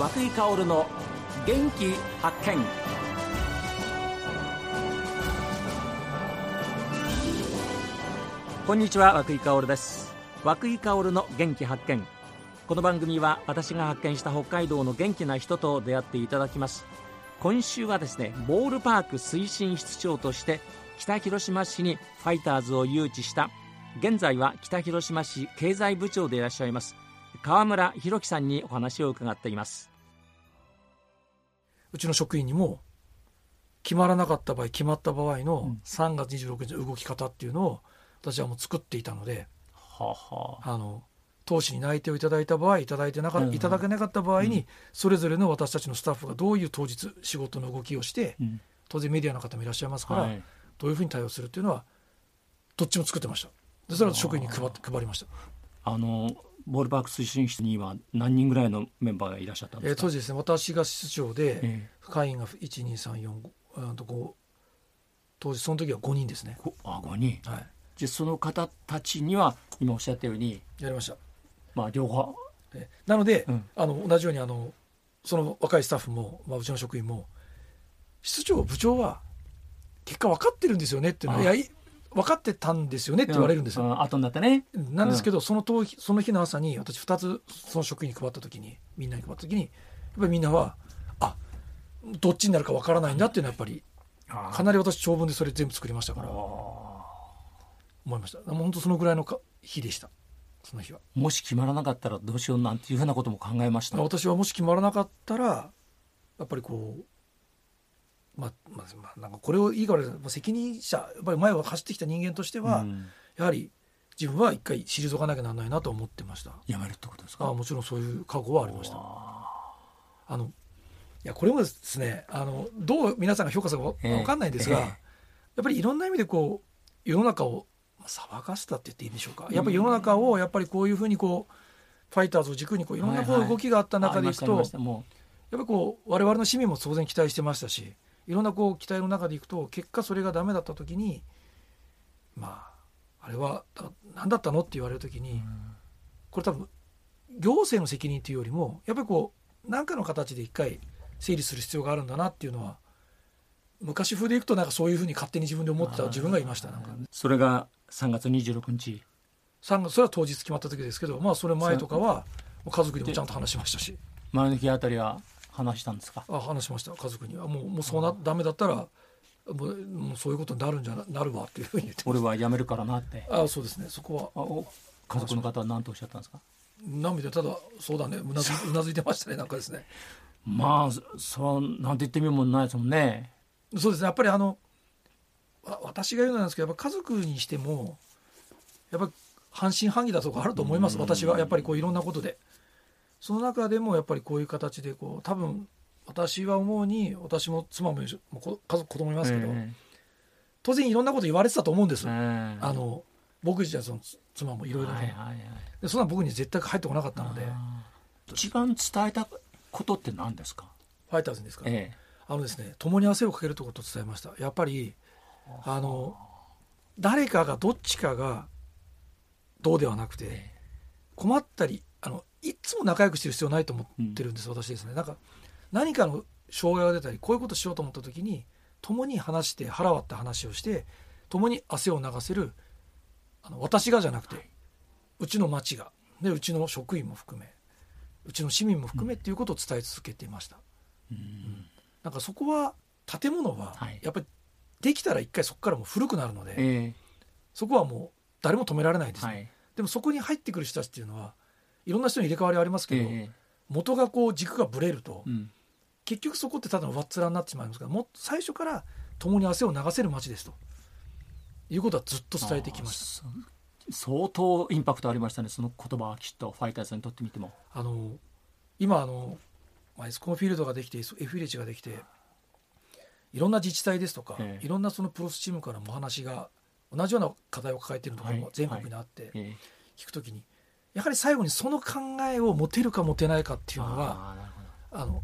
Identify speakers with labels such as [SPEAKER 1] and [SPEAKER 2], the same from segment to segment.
[SPEAKER 1] 和久井薫の元気発見。こんにちは和久井薫です。和久井薫の元気発見。この番組は私が発見した北海道の元気な人と出会っていただきます。今週はですねボールパーク推進室長として北広島市にファイターズを誘致した。現在は北広島市経済部長でいらっしゃいます。川村弘樹さんにお話を伺っています。
[SPEAKER 2] うちの職員にも決まらなかった場合決まった場合の3月26日の動き方っていうのを私はもう作っていたので、
[SPEAKER 1] はは
[SPEAKER 2] あ。の投資に内定をいただいた場合いただいてなか、
[SPEAKER 1] うん。
[SPEAKER 2] いただけなかった場合に、
[SPEAKER 1] うん。
[SPEAKER 2] それぞれの私たちのスタッフがどういう当日仕事の動きをして
[SPEAKER 1] うん。
[SPEAKER 2] 当然メディアの方もいらっしゃいますから、
[SPEAKER 1] はい。
[SPEAKER 2] どういうふうに対応するっていうのはどっちも作ってました。でそれは職員に配って配りました、
[SPEAKER 1] あのボールパーク推進室には何人ぐらいのメンバーがいらっしゃったんですか、
[SPEAKER 2] えー当時ですね。私が室長で、
[SPEAKER 1] え
[SPEAKER 2] 会員が12345うんと5当時その時は5人ですね。
[SPEAKER 1] あ5人。
[SPEAKER 2] はい。
[SPEAKER 1] じゃあその方たちには今おっしゃったように
[SPEAKER 2] やりました。
[SPEAKER 1] まあ両方。
[SPEAKER 2] えなので、
[SPEAKER 1] うん。
[SPEAKER 2] あの同じようにあのその若いスタッフも、まあ、うちの職員も室長部長は結果分かってるんですよねっていうの
[SPEAKER 1] あ
[SPEAKER 2] はいやい分かってたんですよねって言われるんですよ、
[SPEAKER 1] う後になってね。
[SPEAKER 2] なんですけど、その当日その日の朝に私2つその職員に配った時にみんなに配った時にやっぱりみんなはあどっちになるか分からないんだっていうのはやっぱり
[SPEAKER 1] あ
[SPEAKER 2] かなり私長文でそれ全部作りましたから
[SPEAKER 1] あ
[SPEAKER 2] 思いました。もう本当そのぐらいのか日でしたその日は。
[SPEAKER 1] もし決まらなかったらどうしようなんていうふうなことも考えました。
[SPEAKER 2] 私はもし決まらなかったらやっぱりこうまあまあ、まあ、なんかこれをいいからまあ責任者やっぱり前を走ってきた人間としては、
[SPEAKER 1] うん。
[SPEAKER 2] やはり自分は一回退かなきゃならないなと思ってました。
[SPEAKER 1] やめるってことですか？
[SPEAKER 2] あもちろんそういう覚悟はありました。
[SPEAKER 1] あ
[SPEAKER 2] あのいやこれもですねあのどう皆さんが評価するか
[SPEAKER 1] ええ。
[SPEAKER 2] わかんないんですが、
[SPEAKER 1] ええ。
[SPEAKER 2] やっぱりいろんな意味でこう世の中をまあ騒がしたって言っていいんでしょうか。やっぱり世の中をやっぱりこういうふうにこうファイターズを軸にこういろんなこ
[SPEAKER 1] はいはい
[SPEAKER 2] う動きがあった中でいくと、
[SPEAKER 1] ありましたありましたも
[SPEAKER 2] やっぱりこう我々の市民も当然期待してましたしいろんなこう期待の中でいくと結果それがダメだった時にまああれはだ何だったのって言われる時
[SPEAKER 1] う
[SPEAKER 2] にこれ多分行政の責任というよりもやっぱりこう何かの形で一回整理する必要があるんだなっていうのは昔風でいくとなんかそういうふうに勝手に自分で思ってた自分がいましたなんか。
[SPEAKER 1] それが3月26日。
[SPEAKER 2] 3月それは当日決まった時ですけどまあそれ前とかは家族にもちゃんと話しましたし。
[SPEAKER 1] 前の日あたりは話したんですか？
[SPEAKER 2] あ話しました。家族に。はもうもうそうなダメだったらもうもうそういうことになるんじゃななるわっていうふうに言って
[SPEAKER 1] 俺は辞めるからなって。
[SPEAKER 2] あそうですね。そこは。
[SPEAKER 1] あお家族の方は何とおっしゃったんですか？
[SPEAKER 2] 涙ただそうだね。うなず うなずいてましたねなんかですね。
[SPEAKER 1] まあそそうなんて言ってみるもんないですもんね。
[SPEAKER 2] そうですね。やっぱりあのわ私が言うのなんですけどやっぱ家族にしてもやっぱり半信半疑だとかあると思います。
[SPEAKER 1] うん。
[SPEAKER 2] 私は。やっぱりこういろんなことでその中でもやっぱりこういう形でこう多分私は思うに私も妻もも家族子供いますけど、
[SPEAKER 1] え
[SPEAKER 2] 当然いろんなこと言われてたと思うんです、
[SPEAKER 1] ええ。え
[SPEAKER 2] あの僕自身はその妻もいろいろね、
[SPEAKER 1] はいはいはい
[SPEAKER 2] でそんな僕に絶対入ってこなかったので。
[SPEAKER 1] 一番伝えたことって何ですか？
[SPEAKER 2] ファイターズにですか、
[SPEAKER 1] え
[SPEAKER 2] あのですね共に汗をかけるとことを伝えました。やっぱりあの誰かがどっちかがどうではなくて
[SPEAKER 1] え。
[SPEAKER 2] 困ったりあのいっつも仲良くしてる必要ないと思ってるんです、私ですね。なんか何かの障害が出たりこういうことしようと思った時に共に話して腹割って話をして共に汗を流せるあの私がじゃなくて、うちの町がでうちの職員も含めうちの市民も含めっていうことを伝え続けていました、
[SPEAKER 1] うん。
[SPEAKER 2] なんかそこは建物は
[SPEAKER 1] はい。
[SPEAKER 2] やっぱりできたら一回そこからもう古くなるので、
[SPEAKER 1] え
[SPEAKER 2] そこはもう誰も止められないですね、
[SPEAKER 1] えはい。
[SPEAKER 2] でもそこに入ってくる人たちっていうのはいろんな人に入れ替わりありますけど、
[SPEAKER 1] ええ。
[SPEAKER 2] 元がこう軸がぶれると、
[SPEAKER 1] うん。
[SPEAKER 2] 結局そこってただの上っ面になってしまいますからも最初から共に汗を流せる街ですと。いうことはずっと伝えてきました。
[SPEAKER 1] 相当インパクトありましたね。その言葉はきっとファイターズにとってみても。
[SPEAKER 2] あの今あの、まあ、エスコンフィールドができて F ビレッジができていろんな自治体ですとか、
[SPEAKER 1] ええ。
[SPEAKER 2] いろんなそのプロスチームからもお話が同じような課題を抱えているところ
[SPEAKER 1] はい。
[SPEAKER 2] も全国にあって、
[SPEAKER 1] ええ。
[SPEAKER 2] 聞くときにやはり最後にその考えを持てるか持てないかっていうのは
[SPEAKER 1] あ
[SPEAKER 2] の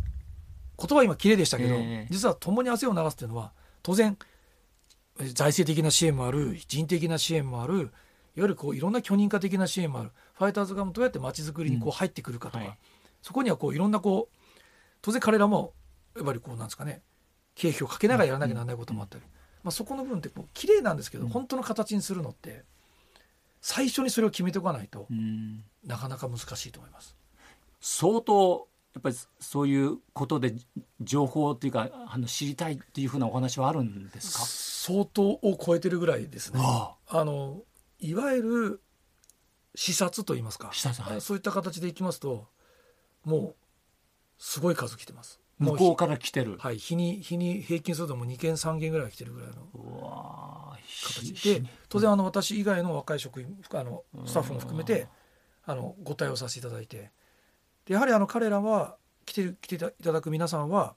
[SPEAKER 2] 言葉今綺麗でしたけど、
[SPEAKER 1] ええ
[SPEAKER 2] 実は共に汗を流すっていうのは当然え財政的な支援もある人的な支援もあるいわゆるこういろんな許認可的な支援もある。ファイターズ側もどうやって街づくりにこう入ってくるかとか、
[SPEAKER 1] はい
[SPEAKER 2] そこにはこういろんなこう当然彼らもやっぱりこうなんですかね経費をかけながらやらなきゃならないこともあったり、まあ、そこの部分ってこう綺麗なんですけど、
[SPEAKER 1] うん。
[SPEAKER 2] 本当の形にするのって最初にそれを決めておかないと
[SPEAKER 1] うん。
[SPEAKER 2] なかなか難しいと思います。
[SPEAKER 1] 相当やっぱりそういうことで情報っていうかあの知りたいっていうふうなお話はあるんですか？
[SPEAKER 2] 相当を超えてるぐらいですね。
[SPEAKER 1] あ
[SPEAKER 2] あ。のいわゆる視察といいますか。
[SPEAKER 1] 視察はい。
[SPEAKER 2] そういった形でいきますともうすごい数来てます。
[SPEAKER 1] 向こうから来てる、
[SPEAKER 2] はい、日に日に平均するともう2件3件ぐらい来てるぐらいの。
[SPEAKER 1] うわー
[SPEAKER 2] 形。で当然あの私以外の若い職員あのスタッフも含めてあのご対応させていただいて。でやはりあの彼らは来てる来ていただく皆さんは、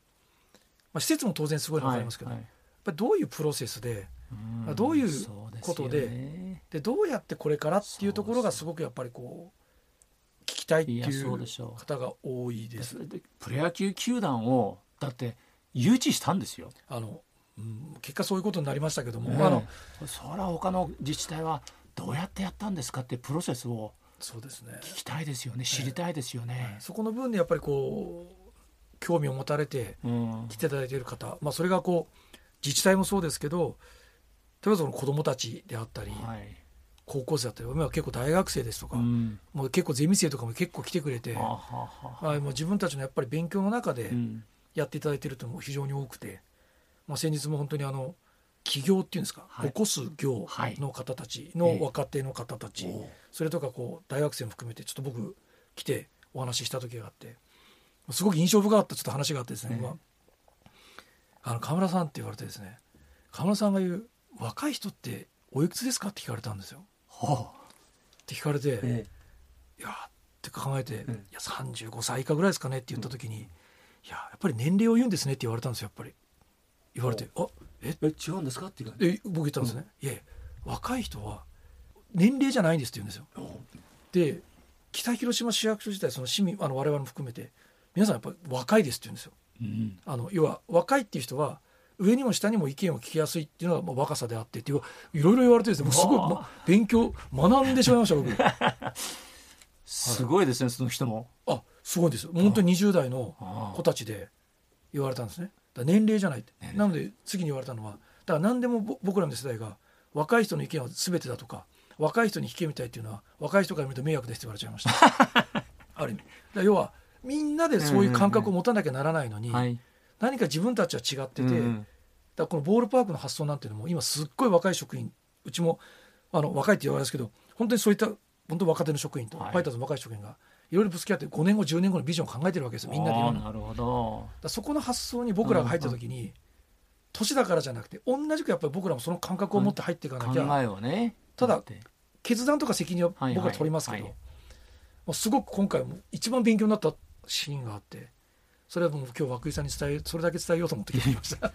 [SPEAKER 2] まあ、施設も当然すごいの分かりますけど、
[SPEAKER 1] はい
[SPEAKER 2] やっぱりどういうプロセスで
[SPEAKER 1] はい
[SPEAKER 2] どういうことで
[SPEAKER 1] ね。
[SPEAKER 2] でどうやってこれからっていうところがすごくやっぱりこう聞きたいってい
[SPEAKER 1] う
[SPEAKER 2] 方が多いです。
[SPEAKER 1] でプロ野球球団をだって誘致したんですよ。
[SPEAKER 2] あのうん結果そういうことになりましたけども、
[SPEAKER 1] ね
[SPEAKER 2] あの
[SPEAKER 1] それは他の自治体はどうやってやったんですかってプロセスを
[SPEAKER 2] そうですね。
[SPEAKER 1] 聞きたいですよね。知りたいですよね。
[SPEAKER 2] そこの部分でやっぱりこう興味を持たれて
[SPEAKER 1] うん。
[SPEAKER 2] 来ていただいている方、まあ、それがこう自治体もそうですけど例えばその子どもたちであったり、
[SPEAKER 1] はい。
[SPEAKER 2] 高校生だったり今は結構大学生ですとか、
[SPEAKER 1] うん。
[SPEAKER 2] もう結構ゼミ生とかも結構来てくれて、
[SPEAKER 1] はあはあは。あ
[SPEAKER 2] はい、もう自分たちのやっぱり勉強の中で
[SPEAKER 1] うん。
[SPEAKER 2] やっていただいているというのも非常に多くて、まあ、先日も本当にあの起業っていうんですか、
[SPEAKER 1] はい。
[SPEAKER 2] 起こす業の方たちの若手の方たち、
[SPEAKER 1] おう。
[SPEAKER 2] それとかこう大学生も含めてちょっと僕来てお話しした時があってすごく印象深かったちょっと話があってですね、
[SPEAKER 1] ええ。
[SPEAKER 2] まあ、あの河村さんって言われてですね河村さんが言う「若い人っておいくつですか?」って聞かれたんですよ。
[SPEAKER 1] はあ。
[SPEAKER 2] って聞かれて「
[SPEAKER 1] え
[SPEAKER 2] いや」って考えて「
[SPEAKER 1] え
[SPEAKER 2] いや35歳以下ぐらいですかね」って言った時に「いややっぱり年齢を言うんですね」って言われたんですよやっぱり。言われて「あえ？
[SPEAKER 1] え違うんですか？っていうか
[SPEAKER 2] で僕言ったんですね「いやいや若い人は年齢じゃないんです」って言うんですよ。で北広島市役所自体その市民あの我々も含めて皆さんやっぱり若いですって言うんですよ。
[SPEAKER 1] うん。
[SPEAKER 2] あの要は若いっていう人は上にも下にも意見を聞きやすいっていうのがまあ若さであってっていういろいろ言われてですねもうすごい
[SPEAKER 1] うわ
[SPEAKER 2] もう勉強学んでしまいました僕。
[SPEAKER 1] すごいですねその人も。
[SPEAKER 2] あすごいですよ。本当に20代の
[SPEAKER 1] あ。
[SPEAKER 2] 子たちで言われたんですね年齢じゃないって。なので次に言われたのはだから何でもぼ僕らの世代が若い人の意見は全てだとか若い人に聞けみたいっていうのは若い人から見ると迷惑ですって言われちゃいました。ある意味。だ要はみんなでそういう感覚を持たなきゃならないのに、
[SPEAKER 1] はい。
[SPEAKER 2] 何か自分たちは違ってて、
[SPEAKER 1] うん。
[SPEAKER 2] だからこのボールパークの発想なんていうのも今すっごい若い職員うちもあの若いって言われますけど本当にそういった本当若手の職員と、
[SPEAKER 1] はい。
[SPEAKER 2] ファイターズの若い職員がいろいろぶつけ合って5年後10年後のビジョンを考えてるわけですよ。みんなでな
[SPEAKER 1] るほど。
[SPEAKER 2] らそこの発想に僕らが入った時に、年だからじゃなくて同じくやっぱり僕らもその感覚を持って入っていかな
[SPEAKER 1] 考
[SPEAKER 2] きゃ、
[SPEAKER 1] えをね。
[SPEAKER 2] ただ決断とか責任は
[SPEAKER 1] はいはい。
[SPEAKER 2] 僕ら取りますけど、
[SPEAKER 1] はい。
[SPEAKER 2] もうすごく今回も一番勉強になったシーンがあってそれはもう今日涌井さんに伝えそれだけ伝えようと思って聞いました。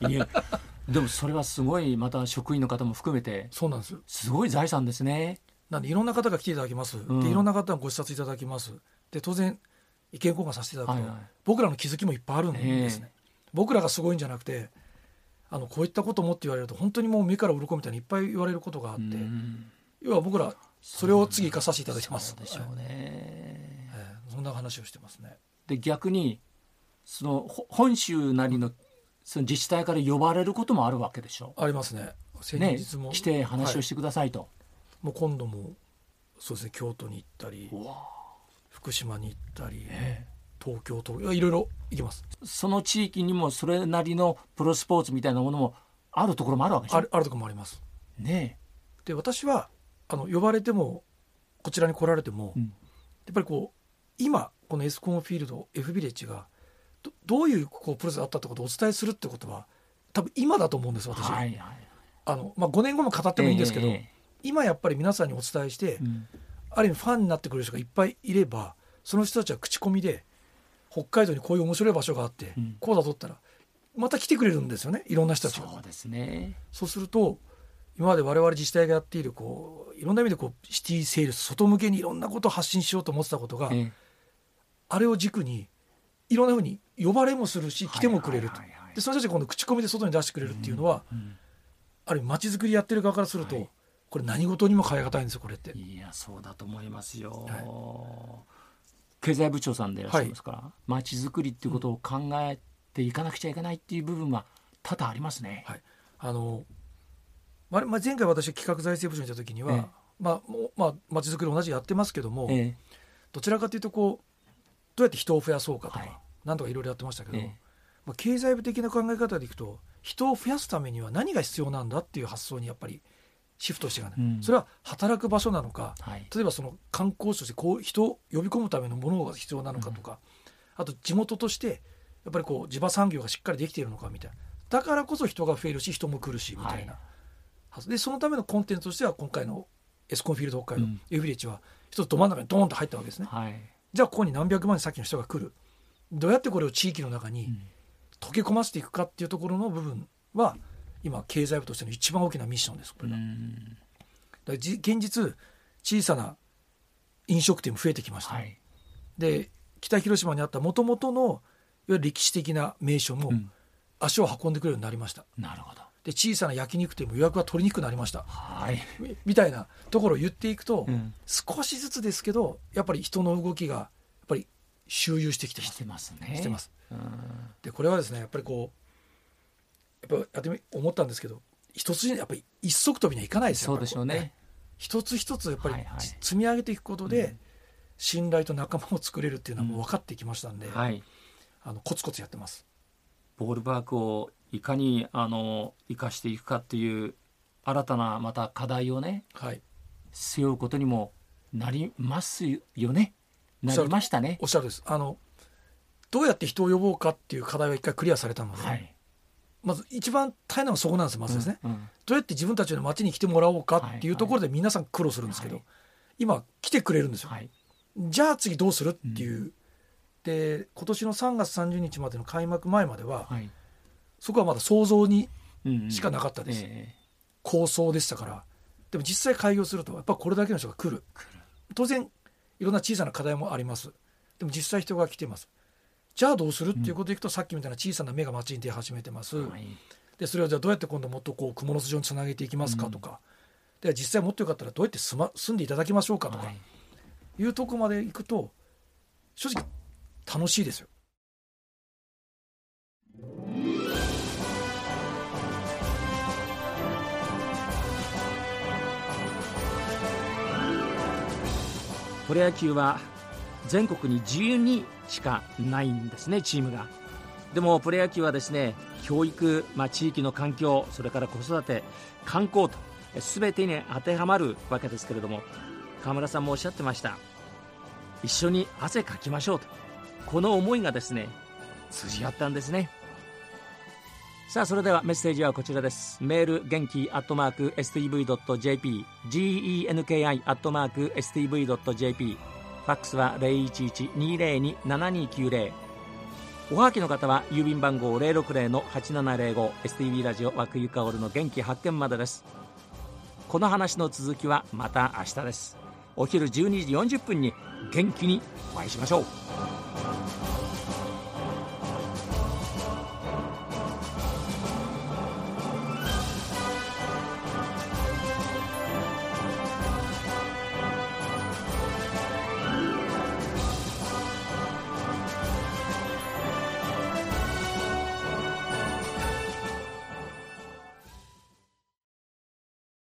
[SPEAKER 1] でもそれはすごいまた職員の方も含めて。
[SPEAKER 2] そうなんです
[SPEAKER 1] すごい財産ですね。
[SPEAKER 2] なんでいろんな方が来ていただきます、
[SPEAKER 1] ん。
[SPEAKER 2] でいろんな方がご視察いただきますで当然意見交換させていただくと、
[SPEAKER 1] はいはい。
[SPEAKER 2] 僕らの気づきもいっぱいあるんですね、
[SPEAKER 1] え
[SPEAKER 2] 僕らがすごいんじゃなくてあのこういったこともって言われると本当にもう目から鱗みたいにいっぱい言われることがあって、
[SPEAKER 1] うん
[SPEAKER 2] 要は僕らそれを次生かさせていただいてます。
[SPEAKER 1] そうでしょうね。
[SPEAKER 2] ええそんな話をしてますね。
[SPEAKER 1] で逆にそのほ本州なりのその自治体から呼ばれることもあるわけでしょ。
[SPEAKER 2] ありますね。先
[SPEAKER 1] ね
[SPEAKER 2] 日も、
[SPEAKER 1] 来て話を
[SPEAKER 2] はい
[SPEAKER 1] してくださいと。
[SPEAKER 2] もう今度もそうですね京都に行ったり福島に行ったり、
[SPEAKER 1] え
[SPEAKER 2] 東京といろいろ行きます。
[SPEAKER 1] その地域にもそれなりのプロスポーツみたいなものもあるところもあるわけ
[SPEAKER 2] あるあるところもあります。
[SPEAKER 1] ね
[SPEAKER 2] で私はあの呼ばれてもこちらに来られても、
[SPEAKER 1] え、うん。
[SPEAKER 2] やっぱりこう今このエスコンフィールド F ビレッジがどどういうこうプロセスがあったってことをお伝えするってことは多分今だと思うんです私、
[SPEAKER 1] はいはい。
[SPEAKER 2] あのまあ、5年後も語ってもいいんですけど、
[SPEAKER 1] ええ。
[SPEAKER 2] 今やっぱり皆さんにお伝えして、
[SPEAKER 1] うん
[SPEAKER 2] ある意味ファンになってくれる人がいっぱいいればその人たちは口コミで北海道にこういう面白い場所があって、
[SPEAKER 1] うん。
[SPEAKER 2] こうだとったらまた来てくれるんですよねいろんな人たちが。
[SPEAKER 1] そうですね。
[SPEAKER 2] そうすると今まで我々自治体がやっているこういろんな意味でこうシティセールス外向けにいろんなことを発信しようと思ってたことが、
[SPEAKER 1] ええ。
[SPEAKER 2] あれを軸にいろんなふうに呼ばれもするし来てもくれると。でその人たちが今度口コミで外に出してくれるっていうのは、
[SPEAKER 1] うん。
[SPEAKER 2] ある意味街づくりやってる側からすると、
[SPEAKER 1] はい
[SPEAKER 2] これ何事にも変え難いんですよこれって。
[SPEAKER 1] いやそうだと思いますよ、
[SPEAKER 2] はい。
[SPEAKER 1] 経済部長さんでいらっしゃいますからまち、づくりっていうことを考えていかなくちゃいけないっていう部分は多々ありますね。
[SPEAKER 2] はい、あのまあ、前回私企画財政部長にいた時には、ええ、まあもうまあまちづくり同じやってますけども、え、どちらかというとこうどうやって人を増やそうかとか、はい、なんとかいろいろやってましたけど、まあ、経済部的な考え方でいくと人を増やすためには何が必要なんだっていう発想にやっぱりシフトしていかない、うん、それは働く場所なのか、はい、例えばその観光地としてこう人を呼び込むためのものが必要なのかとか、うん、あと地元としてやっぱりこう地場産業がしっかりできているのかみたいな。だからこそ人が増えるし人も来るしみたいな、はい、でそのためのコンテンツとしては今回のエスコンフィールド北海道、うん、エフィレッジは一つど真ん中にドーンと入ったわけですね、はい、じゃあここに何百万先の人が来る。どうやってこれを地域の中に溶け込ませていくかっていうところの部分は今経済部としての一番大きなミッションですこれが。だ現実小さな飲食店も増えてきました、はい、で北広島にあったもともとのいわゆる歴史的な名所も足を運んでくれるようになりました、
[SPEAKER 1] うん、なるほど。
[SPEAKER 2] で小さな焼肉店も予約が取りにくくなりました、はい、みたいなところを言っていくと、うん、少しずつですけどやっぱり人の動きがやっぱり周遊してきてます。
[SPEAKER 1] してますね。
[SPEAKER 2] してます。でこれはですねやっぱりこうやっぱやってみ思ったんですけど一つやっぱり一足飛びにはいかないですよ
[SPEAKER 1] そうでしょうね。
[SPEAKER 2] 一つ一つやっぱり積み上げていくことで、信頼と仲間を作れるっていうのはもう分かってきましたんで、はい、あのコツコツやってます。
[SPEAKER 1] ボールパークをいかにあの生かしていくかっていう新たなまた課題をね、はい、背負うことにもなりますよね。なりましたね。
[SPEAKER 2] おっしゃるです。あのどうやって人を呼ぼうかっていう課題は一回クリアされたので、はい、まず一番大変なのはそこなんですまずですね、うんうん、どうやって自分たちの街に来てもらおうかっていうところで皆さん苦労するんですけど、はい、今来てくれるんですよ、はい、じゃあ次どうするっていう、うん、で今年の3月30日までの開幕前までは、はい、そこはまだ想像にしかなかったです、うんうんえ。ー、構想でしたから。でも実際開業するとやっぱこれだけの人が来る。当然いろんな小さな課題もあります。でも実際人が来てますじゃあどうするっていうことでいくと、さっきみたいな小さな目が街に出始めてます、はい、でそれをじゃあどうやって今度もっとこう蜘蛛の巣状につなげていきますかとか、で実際もっとよかったらどうやって住,、ま、住んでいただきましょうかとか、い、うとこまでいくと正直楽しいですよ。
[SPEAKER 1] プロ野球は全国に12しかないんですねチームが。でもプロ野球はですね教育、まあ、地域の環境それから子育て観光と全てに当てはまるわけですけれども河村さんもおっしゃってました。一緒に汗かきましょうと。この思いがですね通じ合ったんですね。さあそれではメッセージはこちらです。メール元気アットマーク STV.jp genki アットマーク STV.jp ファックスは011-202-7290おはがきの方は郵便番号 060-8705STV ラジオ和久ゆかおるの元気発見までです。この話の続きはまた明日です。お昼12時40分に元気にお会いしましょう。